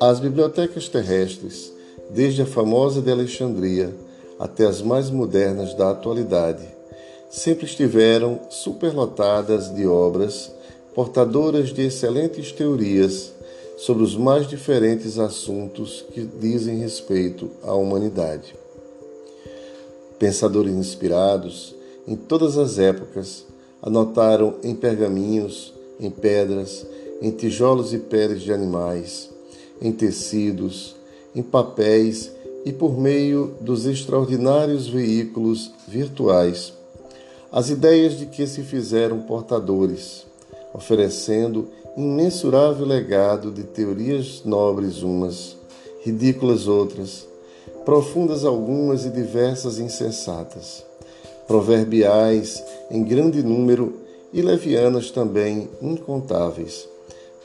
As bibliotecas terrestres, desde a famosa de Alexandria até as mais modernas da atualidade, sempre estiveram superlotadas de obras portadoras de excelentes teorias sobre os mais diferentes assuntos que dizem respeito à humanidade. Pensadores inspirados em todas as épocas anotaram em pergaminhos, em pedras, em tijolos e peles de animais, em tecidos, em papéis e por meio dos extraordinários veículos virtuais, as ideias de que se fizeram portadores, oferecendo imensurável legado de teorias nobres umas, ridículas outras, profundas algumas e diversas insensatas, proverbiais em grande número e levianas também incontáveis,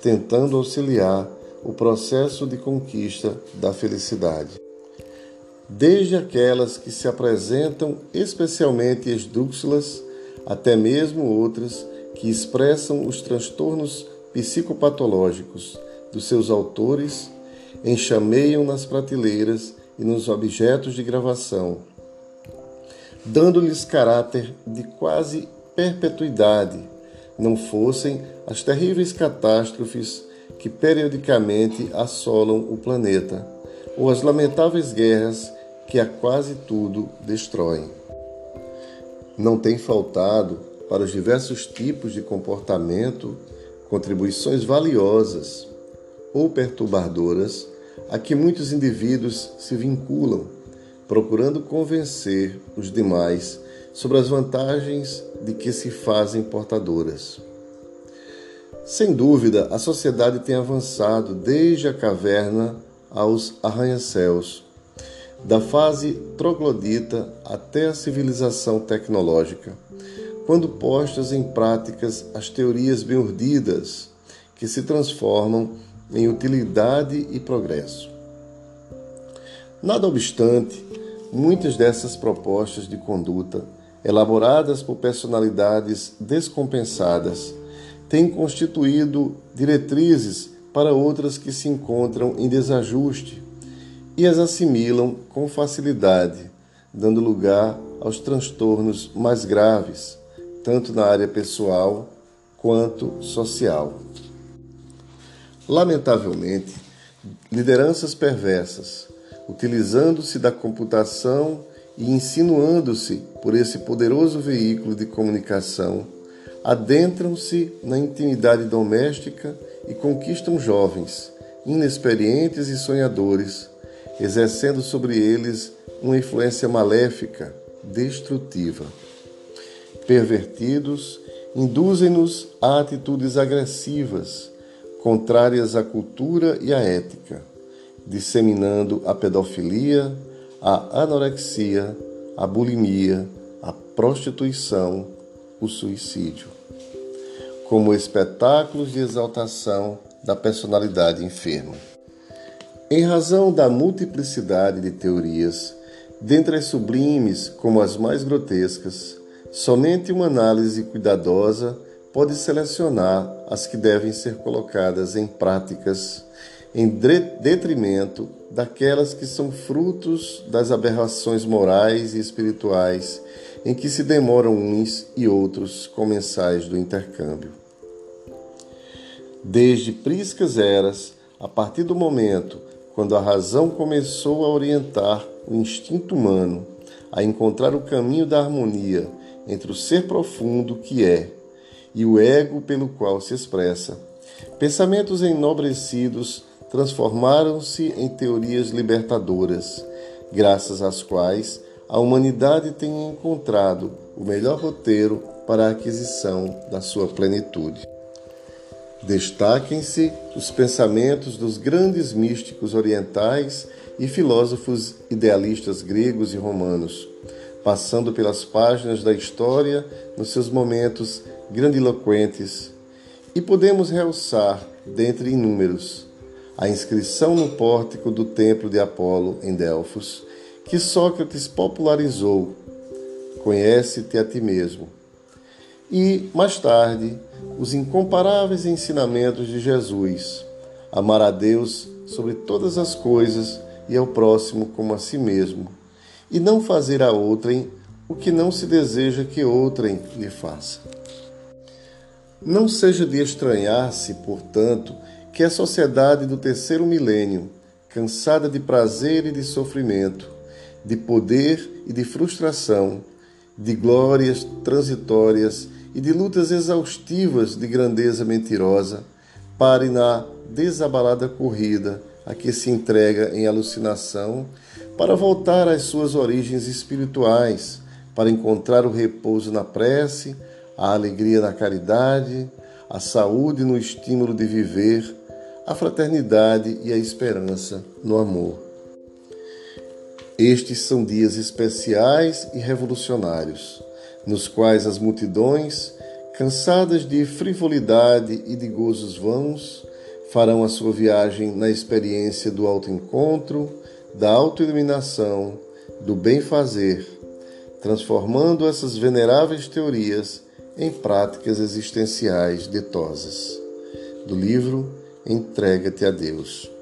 tentando auxiliar o processo de conquista da felicidade. Desde aquelas que se apresentam especialmente esdrúxulas, até mesmo outras que expressam os transtornos psicopatológicos dos seus autores, enxameiam nas prateleiras e nos objetos de gravação, dando-lhes caráter de quase perpetuidade, não fossem as terríveis catástrofes que periodicamente assolam o planeta, ou as lamentáveis guerras que a quase tudo destroem. Não tem faltado para os diversos tipos de comportamento contribuições valiosas ou perturbadoras a que muitos indivíduos se vinculam, procurando convencer os demais sobre as vantagens de que se fazem portadoras. Sem dúvida, a sociedade tem avançado desde a caverna aos arranha-céus, da fase troglodita até a civilização tecnológica, quando postas em práticas as teorias bem urdidas que se transformam em utilidade e progresso. Nada obstante, muitas dessas propostas de conduta, elaboradas por personalidades descompensadas, têm constituído diretrizes para outras que se encontram em desajuste e as assimilam com facilidade, dando lugar aos transtornos mais graves, tanto na área pessoal quanto social. Lamentavelmente, lideranças perversas, utilizando-se da computação e insinuando-se por esse poderoso veículo de comunicação, adentram-se na intimidade doméstica e conquistam jovens, inexperientes e sonhadores, exercendo sobre eles uma influência maléfica, destrutiva. Pervertidos, induzem-nos a atitudes agressivas, contrárias à cultura e à ética, disseminando a pedofilia, a anorexia, a bulimia, a prostituição, o suicídio, como espetáculos de exaltação da personalidade enferma. Em razão da multiplicidade de teorias, dentre as sublimes como as mais grotescas, somente uma análise cuidadosa pode selecionar as que devem ser colocadas em práticas em detrimento daquelas que são frutos das aberrações morais e espirituais em que se demoram uns e outros comensais do intercâmbio. Desde priscas eras, a partir do momento quando a razão começou a orientar o instinto humano a encontrar o caminho da harmonia entre o ser profundo que é e o ego pelo qual se expressa, pensamentos enobrecidos transformaram-se em teorias libertadoras, graças às quais a humanidade tem encontrado o melhor roteiro para a aquisição da sua plenitude. Destaquem-se os pensamentos dos grandes místicos orientais e filósofos idealistas gregos e romanos, passando pelas páginas da história nos seus momentos grandiloquentes, e podemos realçar, dentre inúmeros, a inscrição no pórtico do templo de Apolo em Delfos, que Sócrates popularizou: Conhece-te a ti mesmo. e, mais tarde, os incomparáveis ensinamentos de Jesus: amar a Deus sobre todas as coisas e ao próximo como a si mesmo, e não fazer a outrem o que não se deseja que outrem lhe faça. Não seja de estranhar-se, portanto, que a sociedade do terceiro milênio, cansada de prazer e de sofrimento, de poder e de frustração, de glórias transitórias e de lutas exaustivas de grandeza mentirosa, pare na desabalada corrida a que se entrega em alucinação para voltar às suas origens espirituais, para encontrar o repouso na prece, a alegria na caridade, a saúde no estímulo de viver, a fraternidade e a esperança no amor. Estes são dias especiais e revolucionários, nos quais as multidões, cansadas de frivolidade e de gozos vãos, farão a sua viagem na experiência do autoencontro, da autoiluminação, do bem-fazer, transformando essas veneráveis teorias em práticas existenciais ditosas. Do livro Entrega-te a Deus.